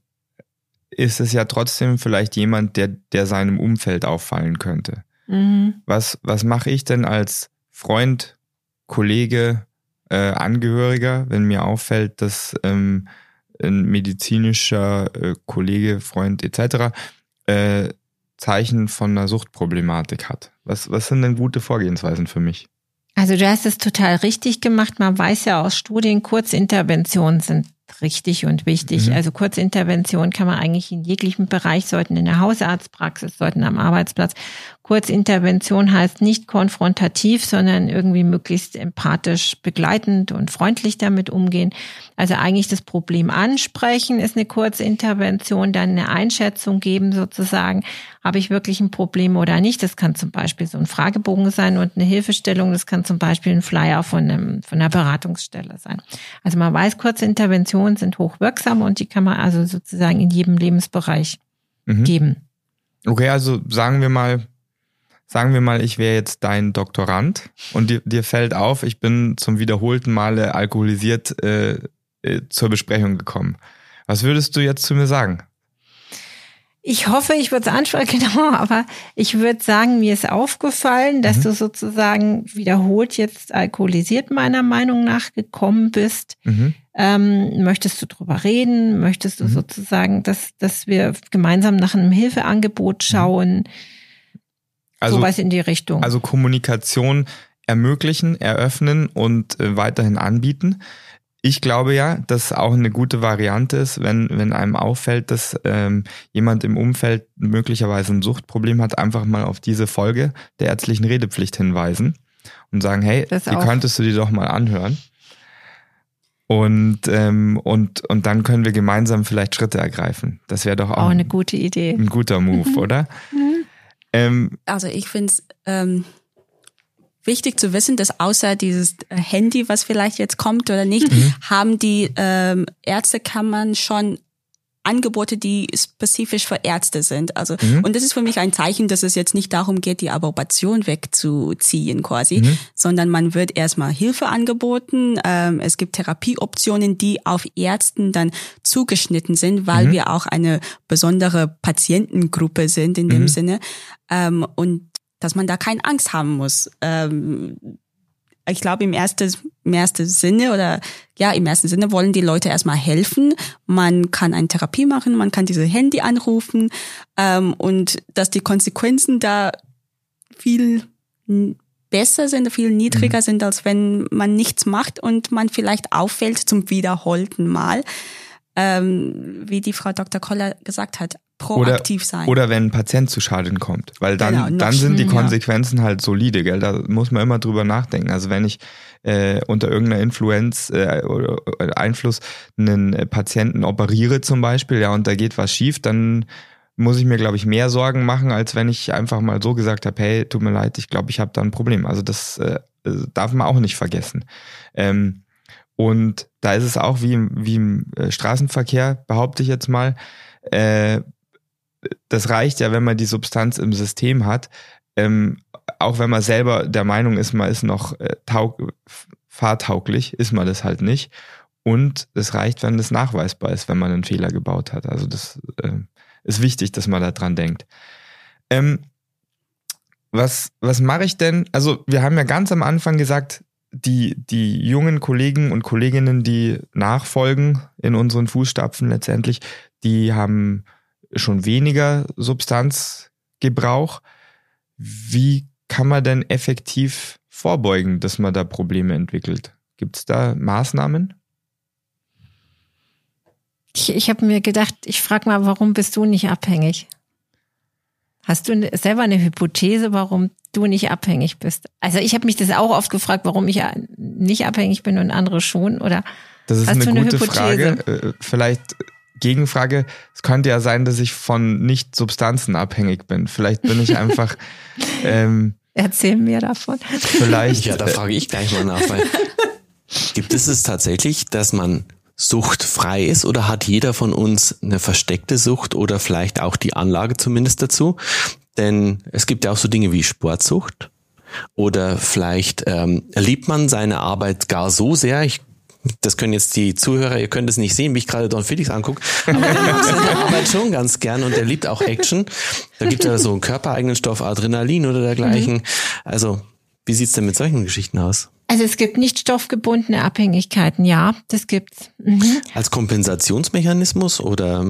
ist es ja trotzdem vielleicht jemand, der, der seinem Umfeld auffallen könnte. Mhm. Was, was mache ich denn als Freund, Kollege, äh, Angehöriger, wenn mir auffällt, dass ähm, ein medizinischer äh, Kollege, Freund etc. Äh, Zeichen von einer Suchtproblematik hat? Was, was sind denn gute Vorgehensweisen für mich? Also du hast es total richtig gemacht. Man weiß ja aus Studien, Kurzinterventionen sind richtig und wichtig. Mhm. Also Kurzintervention kann man eigentlich in jeglichem Bereich, sollten in der Hausarztpraxis, sollten am Arbeitsplatz. Kurzintervention heißt nicht konfrontativ, sondern irgendwie möglichst empathisch begleitend und freundlich damit umgehen. Also eigentlich das Problem ansprechen ist eine Kurzintervention, dann eine Einschätzung geben sozusagen, habe ich wirklich ein Problem oder nicht. Das kann zum Beispiel so ein Fragebogen sein und eine Hilfestellung. Das kann zum Beispiel ein Flyer von, einem, von einer Beratungsstelle sein. Also man weiß, Kurzinterventionen sind hochwirksam und die kann man also sozusagen in jedem Lebensbereich Mhm. geben. Okay, also sagen wir mal, sagen wir mal, ich wäre jetzt dein Doktorand und dir, dir fällt auf, ich bin zum wiederholten Male alkoholisiert äh, äh, zur Besprechung gekommen. Was würdest du jetzt zu mir sagen? Ich hoffe, ich würde es ansprechen, genau, aber ich würde sagen, mir ist aufgefallen, dass Mhm. du sozusagen wiederholt jetzt alkoholisiert meiner Meinung nach gekommen bist. Mhm. Ähm, möchtest du drüber reden? Möchtest du Mhm. sozusagen, dass, dass wir gemeinsam nach einem Hilfeangebot schauen? Also, Sowas in die Richtung. also Kommunikation ermöglichen, eröffnen und äh, weiterhin anbieten. Ich glaube ja, dass auch eine gute Variante ist, wenn, wenn einem auffällt, dass ähm, jemand im Umfeld möglicherweise ein Suchtproblem hat, einfach mal auf diese Folge der ärztlichen Redepflicht hinweisen und sagen, hey, Das die auch. könntest du dir doch mal anhören. Und, ähm, und, und dann können wir gemeinsam vielleicht Schritte ergreifen. Das wäre doch auch, Auch eine gute Idee. ein guter Move, oder? Ähm, Also ich finde es ähm, wichtig zu wissen, dass außer dieses äh, Handy, was vielleicht jetzt kommt oder nicht, haben die ähm, Ärztekammern schon Angebote, die spezifisch für Ärzte sind. Also und das ist für mich ein Zeichen, dass es jetzt nicht darum geht, die Approbation wegzuziehen quasi, sondern man wird erstmal Hilfe angeboten. Ähm, es gibt Therapieoptionen, die auf Ärzten dann zugeschnitten sind, weil wir auch eine besondere Patientengruppe sind in dem Sinne. Ähm, und dass man da keine Angst haben muss. Ähm, ich glaube, im ersten, im ersten Sinne oder ja, im ersten Sinne wollen die Leute erstmal helfen. Man kann eine Therapie machen, man kann diese Handy anrufen ähm, und dass die Konsequenzen da viel besser sind, viel niedriger sind, als wenn man nichts macht und man vielleicht auffällt zum wiederholten Mal. Ähm, wie die Frau Dr. Koller gesagt hat, proaktiv sein. Oder wenn ein Patient zu Schaden kommt, weil dann, Genau, dann sind die. Konsequenzen halt solide, gell? Da muss man immer drüber nachdenken. Also wenn ich äh, unter irgendeiner Influenz äh, oder oder Einfluss einen äh, Patienten operiere zum Beispiel, ja, und da geht was schief, dann muss ich mir, glaube ich, mehr Sorgen machen, als wenn ich einfach mal so gesagt habe, hey, tut mir leid, ich glaube, ich habe da ein Problem. Also das äh, äh, darf man auch nicht vergessen. Ähm, und da ist es auch wie im, wie im äh, Straßenverkehr, behaupte ich jetzt mal, äh, das reicht ja, wenn man die Substanz im System hat, ähm, auch wenn man selber der Meinung ist, man ist noch äh, taug fahrtauglich, ist man das halt nicht. Und es reicht, wenn das nachweisbar ist, wenn man einen Fehler gebaut hat. Also das äh, ist wichtig, dass man da dran denkt. Ähm, was was mache ich denn? Also wir haben ja ganz am Anfang gesagt, die, die jungen Kollegen und Kolleginnen, die nachfolgen in unseren Fußstapfen letztendlich, die haben schon weniger Substanzgebrauch. Wie kann man denn effektiv vorbeugen, dass man da Probleme entwickelt? Gibt es da Maßnahmen? Ich, ich habe mir gedacht, ich frage mal, warum bist du nicht abhängig? Hast du selber eine Hypothese, warum du nicht abhängig bist? Also ich habe mich das auch oft gefragt, warum ich ja nicht abhängig bin und andere schon. Oder Das ist Hast eine du eine gute Hypothese? Frage. Äh, Vielleicht Gegenfrage. Es könnte ja sein, dass ich von Nicht-Substanzen abhängig bin. Vielleicht bin ich einfach, ähm, erzähl mir davon. vielleicht. Ja, da frage ich gleich mal nach. Weil gibt es es tatsächlich, dass man suchtfrei ist oder hat jeder von uns eine versteckte Sucht oder vielleicht auch die Anlage zumindest dazu? Denn es gibt ja auch so Dinge wie Sportsucht oder vielleicht ähm, liebt man seine Arbeit gar so sehr. Ich das können jetzt die Zuhörer, ihr könnt es nicht sehen, wie ich gerade Don Felix angucke, aber der mag seine Arbeit schon ganz gern und der liebt auch Action. Da gibt es so einen körpereigenen Stoff, Adrenalin oder dergleichen. Also, wie sieht's denn mit solchen Geschichten aus? Also es gibt nicht stoffgebundene Abhängigkeiten, ja, das gibt's. Mhm. Als Kompensationsmechanismus oder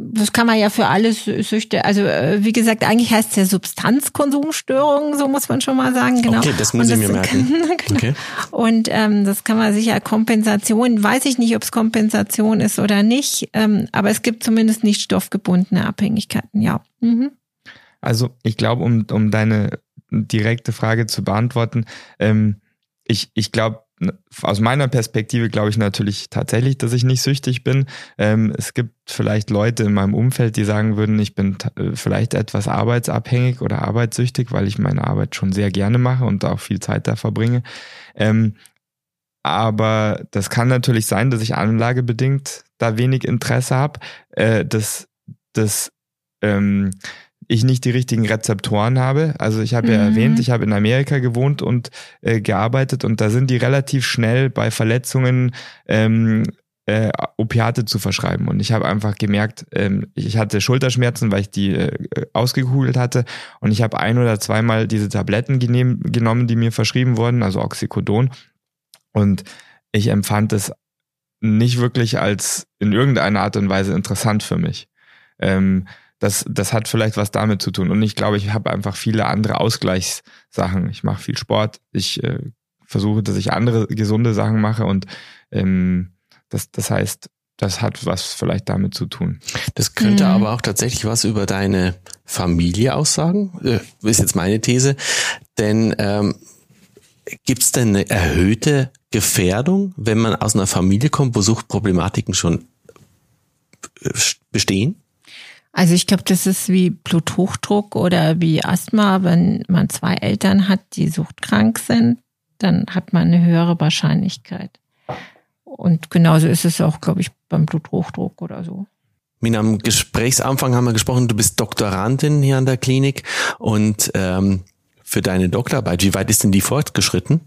Das kann man ja für alle Sü- Süchte, also äh, wie gesagt, eigentlich heißt es ja Substanzkonsumstörung, so muss man schon mal sagen, genau. Okay, das muss Und ich mir merken. genau. Okay. Und ähm, das kann man sicher Kompensation, weiß ich nicht, ob es Kompensation ist oder nicht, ähm, aber es gibt zumindest nicht stoffgebundene Abhängigkeiten, ja. Mhm. Also ich glaube, um, um deine direkte Frage zu beantworten, ähm, ich, ich glaube, aus meiner Perspektive glaube ich natürlich tatsächlich, dass ich nicht süchtig bin. Ähm, es gibt vielleicht Leute in meinem Umfeld, die sagen würden, ich bin äh, vielleicht etwas arbeitsabhängig oder arbeitssüchtig, weil ich meine Arbeit schon sehr gerne mache und auch viel Zeit da verbringe. Ähm, aber das kann natürlich sein, dass ich anlagebedingt da wenig Interesse habe, äh, dass, dass ähm, ich nicht die richtigen Rezeptoren habe. Also ich habe ja Mhm. erwähnt, ich habe in Amerika gewohnt und äh, gearbeitet und da sind die relativ schnell bei Verletzungen ähm, äh, Opiate zu verschreiben. Und ich habe einfach gemerkt, ähm, ich hatte Schulterschmerzen, weil ich die äh, ausgekugelt hatte. Und ich habe ein oder zweimal diese Tabletten genehm, genommen, die mir verschrieben wurden, also Oxycodon. Und ich empfand es nicht wirklich als in irgendeiner Art und Weise interessant für mich. Ähm, das, das hat vielleicht was damit zu tun. Und ich glaube, ich habe einfach viele andere Ausgleichssachen. Ich mache viel Sport. Ich äh, versuche, dass ich andere gesunde Sachen mache. Und ähm, das, das heißt, das hat was vielleicht damit zu tun. Das könnte Mhm. aber auch tatsächlich was über deine Familie aussagen, äh, ist jetzt meine These. Denn ähm, gibt es denn eine erhöhte Suchtgefährdung, wenn man aus einer Familie kommt, wo Suchtproblematiken schon äh, bestehen? Also ich glaube, das ist wie Bluthochdruck oder wie Asthma. Wenn man zwei Eltern hat, die suchtkrank sind, dann hat man eine höhere Wahrscheinlichkeit. Und genauso ist es auch, glaube ich, beim Bluthochdruck oder so. Mina, am Gesprächsanfang haben wir gesprochen, du bist Doktorandin hier an der Klinik und ähm, für deine Doktorarbeit, wie weit ist denn die fortgeschritten?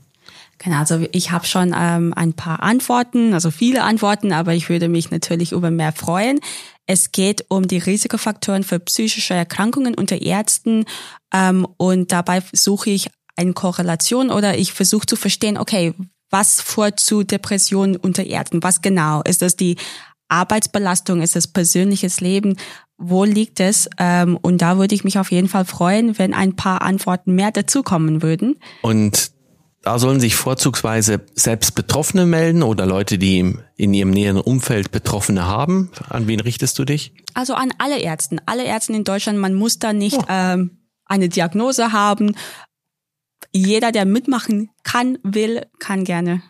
Genau, also ich habe schon ähm, ein paar Antworten, also viele Antworten, aber ich würde mich natürlich über mehr freuen. Es geht um die Risikofaktoren für psychische Erkrankungen unter Ärzten ähm, und dabei suche ich eine Korrelation oder ich versuche zu verstehen, okay, was führt zu Depressionen unter Ärzten? Was genau? Ist das die Arbeitsbelastung? Ist das persönliches Leben? Wo liegt es? Ähm, und da würde ich mich auf jeden Fall freuen, wenn ein paar Antworten mehr dazukommen würden. Und da sollen sich vorzugsweise selbst Betroffene melden oder Leute, die in ihrem näheren Umfeld Betroffene haben. An wen richtest du dich? Also an alle Ärzte. Alle Ärzte in Deutschland. Man muss da nicht oh. ähm, eine Diagnose haben. Jeder, der mitmachen kann, will, kann gerne.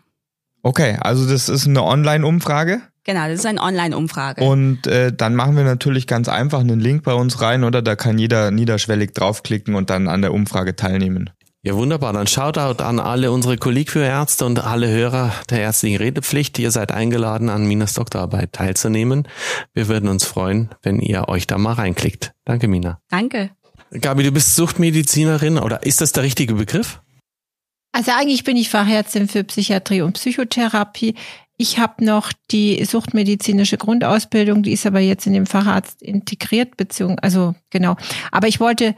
Okay, also das ist eine Online-Umfrage? Genau, das ist eine Online-Umfrage. Und äh, dann machen wir natürlich ganz einfach einen Link bei uns rein, oder? Da kann jeder niederschwellig draufklicken und dann an der Umfrage teilnehmen. Ja, wunderbar. Dann Shoutout an alle unsere Kolleg für Ärzte und alle Hörer der ärztlichen Redepflicht. Ihr seid eingeladen, an Minas Doktorarbeit teilzunehmen. Wir würden uns freuen, wenn ihr euch da mal reinklickt. Danke, Mina. Danke. Gabi, du bist Suchtmedizinerin oder ist das der richtige Begriff? Also eigentlich bin ich Fachärztin für Psychiatrie und Psychotherapie. Ich habe noch die suchtmedizinische Grundausbildung, die ist aber jetzt in dem Facharzt integriert, beziehungsweise, also genau. Aber ich wollte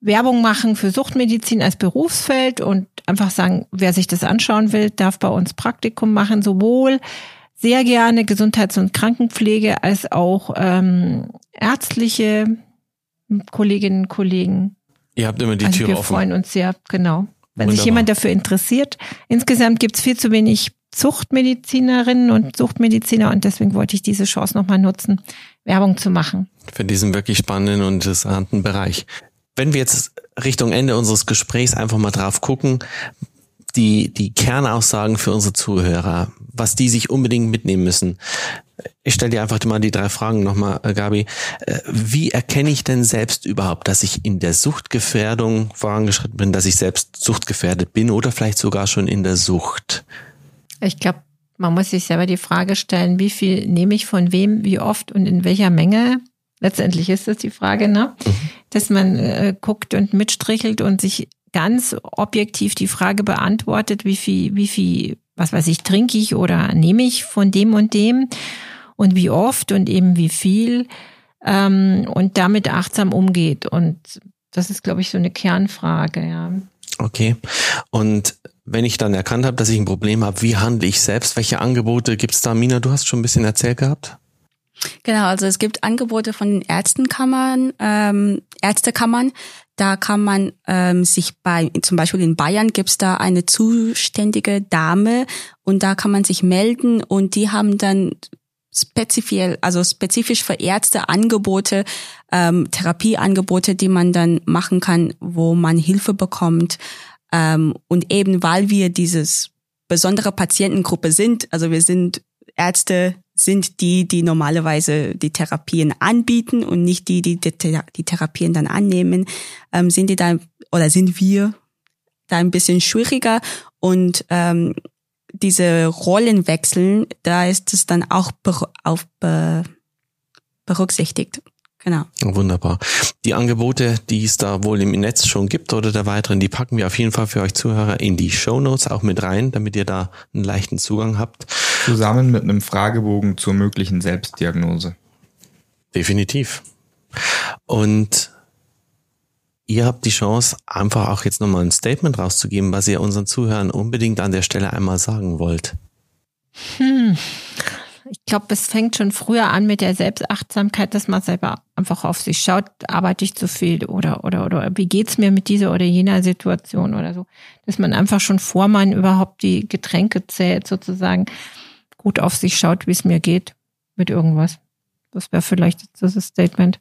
Werbung machen für Suchtmedizin als Berufsfeld und einfach sagen, wer sich das anschauen will, darf bei uns Praktikum machen, sowohl sehr gerne Gesundheits- und Krankenpflege als auch ähm, ärztliche Kolleginnen und Kollegen. Ihr habt immer die also Tür wir offen. Wir freuen uns sehr, genau. Wenn Wunderbar. sich jemand dafür interessiert. Insgesamt gibt es viel zu wenig Zuchtmedizinerinnen und Suchtmediziner und deswegen wollte ich diese Chance nochmal nutzen, Werbung zu machen. Für diesen wirklich spannenden und interessanten Bereich. Wenn wir jetzt Richtung Ende unseres Gesprächs einfach mal drauf gucken, die, die Kernaussagen für unsere Zuhörer, was die sich unbedingt mitnehmen müssen. Ich stelle dir einfach mal die drei Fragen nochmal, äh, Gabi. Äh, wie erkenne ich denn selbst überhaupt, dass ich in der Suchtgefährdung vorangeschritten bin, dass ich selbst suchtgefährdet bin oder vielleicht sogar schon in der Sucht? Ich glaube, man muss sich selber die Frage stellen, wie viel nehme ich von wem, wie oft und in welcher Menge. Letztendlich ist das die Frage, ne? Mhm. Dass man äh, guckt und mitstrichelt und sich ganz objektiv die Frage beantwortet, wie viel, wie viel, was weiß ich, trinke ich oder nehme ich von dem und dem und wie oft und eben wie viel ähm, und damit achtsam umgeht. Und das ist, glaube ich, so eine Kernfrage, ja. Okay. Und wenn ich dann erkannt habe, dass ich ein Problem habe, wie handle ich selbst? Welche Angebote gibt es da? Mina, du hast schon ein bisschen erzählt gehabt. Genau, also es gibt Angebote von den Ärztenkammern, ähm, Ärztekammern. Da kann man ähm, sich bei, zum Beispiel in Bayern gibt's da eine zuständige Dame und da kann man sich melden und die haben dann spezifisch, also spezifisch für Ärzte Angebote, ähm, Therapieangebote, die man dann machen kann, wo man Hilfe bekommt. Ähm, und eben weil wir dieses besondere Patientengruppe sind, also wir sind Ärzte sind die, die normalerweise die Therapien anbieten und nicht die, die die, die Therapien dann annehmen, ähm, sind die da oder sind wir da ein bisschen schwieriger und ähm, diese Rollenwechseln, da ist es dann auch auf berücksichtigt. Genau. Wunderbar. Die Angebote, die es da wohl im Netz schon gibt oder der weiteren, die packen wir auf jeden Fall für euch Zuhörer in die Show Notes auch mit rein, damit ihr da einen leichten Zugang habt. Zusammen mit einem Fragebogen zur möglichen Selbstdiagnose. Definitiv. Und ihr habt die Chance, einfach auch jetzt nochmal ein Statement rauszugeben, was ihr unseren Zuhörern unbedingt an der Stelle einmal sagen wollt. Hm. Ich glaube, es fängt schon früher an mit der Selbstachtsamkeit, dass man selber einfach auf sich schaut, arbeite ich zu viel oder oder oder wie geht's mir mit dieser oder jener Situation oder so, dass man einfach schon vor man überhaupt die Getränke zählt sozusagen gut auf sich schaut, wie es mir geht mit irgendwas. Das wäre vielleicht das Statement.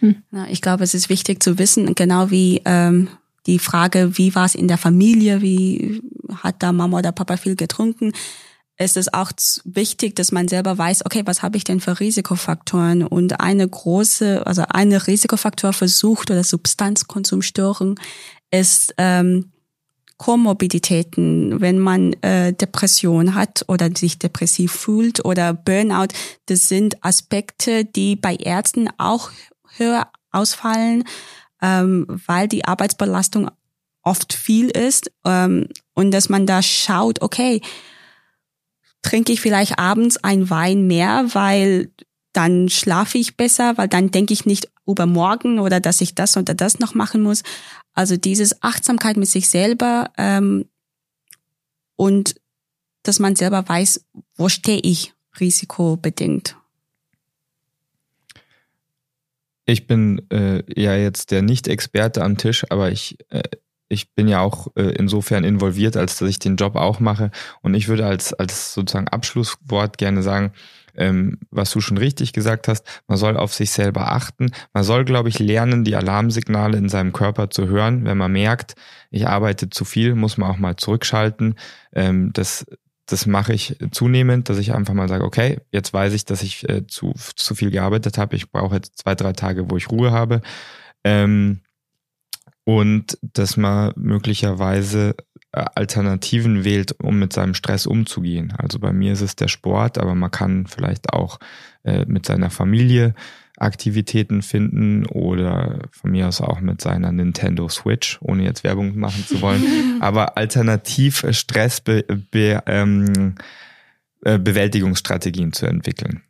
Hm. Ja, ich glaube, es ist wichtig zu wissen, genau wie ähm, die Frage, wie war es in der Familie, wie hat da Mama oder Papa viel getrunken, ist es auch wichtig, dass man selber weiß, okay, was habe ich denn für Risikofaktoren? Und eine große, also eine Risikofaktor für Sucht oder Substanzkonsumstörung ist ähm, Komorbiditäten, wenn man äh, Depression hat oder sich depressiv fühlt oder Burnout, das sind Aspekte, die bei Ärzten auch höher ausfallen, ähm, weil die Arbeitsbelastung oft viel ist ähm, und dass man da schaut, okay, trinke ich vielleicht abends ein Wein mehr, weil dann schlafe ich besser, weil dann denke ich nicht über morgen oder dass ich das oder das noch machen muss. Also dieses Achtsamkeit mit sich selber ähm, und dass man selber weiß, wo stehe ich risikobedingt. Ich bin äh, ja jetzt der Nicht-Experte am Tisch, aber ich, äh, ich bin ja auch äh, insofern involviert, als dass ich den Job auch mache. Und ich würde als, als sozusagen Abschlusswort gerne sagen, ähm, was du schon richtig gesagt hast, man soll auf sich selber achten. Man soll, glaube ich, lernen, die Alarmsignale in seinem Körper zu hören. Wenn man merkt, ich arbeite zu viel, muss man auch mal zurückschalten. Ähm, das das mache ich zunehmend, dass ich einfach mal sage, okay, jetzt weiß ich, dass ich äh, zu, zu viel gearbeitet habe. Ich brauche jetzt zwei, drei Tage, wo ich Ruhe habe. Ähm, und dass man möglicherweise äh, Alternativen wählt, um mit seinem Stress umzugehen. Also bei mir ist es der Sport, aber man kann vielleicht auch äh, mit seiner Familie Aktivitäten finden oder von mir aus auch mit seiner Nintendo Switch, ohne jetzt Werbung machen zu wollen, aber alternativ Stress be, be, ähm, äh, Bewältigungsstrategien zu entwickeln.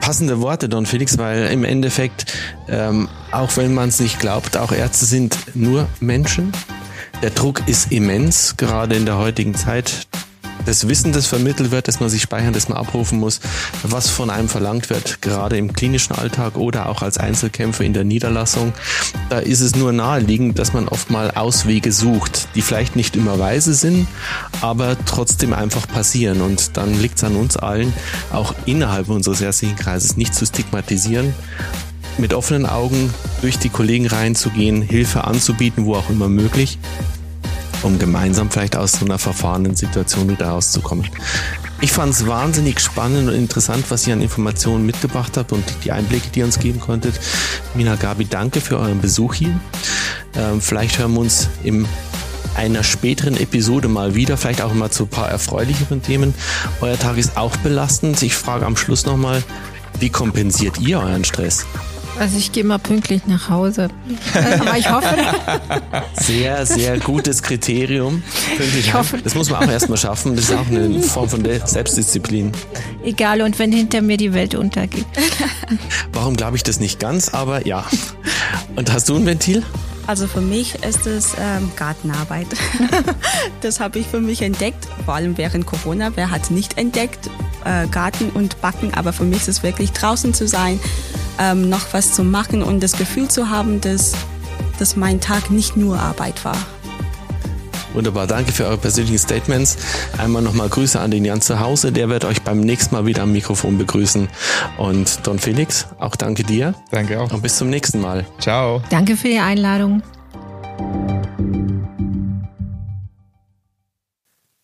Passende Worte, Don Felix, weil im Endeffekt, ähm, auch wenn man es nicht glaubt, auch Ärzte sind nur Menschen der Druck ist immens, gerade in der heutigen Zeit. Das Wissen, das vermittelt wird, das man sich speichern, das man abrufen muss, was von einem verlangt wird, gerade im klinischen Alltag oder auch als Einzelkämpfer in der Niederlassung, da ist es nur naheliegend, dass man oft mal Auswege sucht, die vielleicht nicht immer weise sind, aber trotzdem einfach passieren. Und dann liegt es an uns allen, auch innerhalb unseres ärztlichen Kreises nicht zu stigmatisieren, mit offenen Augen durch die Kollegen reinzugehen, Hilfe anzubieten, wo auch immer möglich, um gemeinsam vielleicht aus so einer verfahrenen Situation wieder rauszukommen. Ich fand es wahnsinnig spannend und interessant, was ihr an Informationen mitgebracht habt und die Einblicke, die ihr uns geben konntet. Mina Gabi, danke für euren Besuch hier. Ähm, vielleicht hören wir uns in einer späteren Episode mal wieder, vielleicht auch mal zu ein paar erfreulicheren Themen. Euer Tag ist auch belastend. Ich frage am Schluss nochmal, wie kompensiert ihr euren Stress? Also ich gehe mal pünktlich nach Hause. Aber ich hoffe. Sehr, sehr gutes Kriterium. Pünktlich ich hoffe. Das muss man auch erstmal schaffen. Das ist auch eine Form von Selbstdisziplin. Egal, und wenn hinter mir die Welt untergeht. Warum glaube ich das nicht ganz? Aber ja. Und hast du ein Ventil? Also für mich ist es ähm, Gartenarbeit. das habe ich für mich entdeckt, vor allem während Corona. Wer hat es nicht entdeckt? Äh, Garten und Backen, aber für mich ist es wirklich draußen zu sein, ähm, noch was zu machen und das Gefühl zu haben, dass, dass mein Tag nicht nur Arbeit war. Wunderbar, danke für eure persönlichen Statements. Einmal nochmal Grüße an den Jan zu Hause, der wird euch beim nächsten Mal wieder am Mikrofon begrüßen. Und Don Felix, auch danke dir. Danke auch. Und bis zum nächsten Mal. Ciao. Danke für die Einladung.